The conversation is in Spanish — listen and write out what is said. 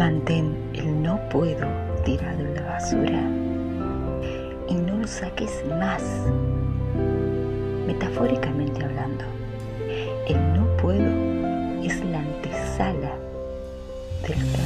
Mantén el no puedo tirado en la basura y no lo saques más. Metafóricamente hablando, el no puedo es la antesala del.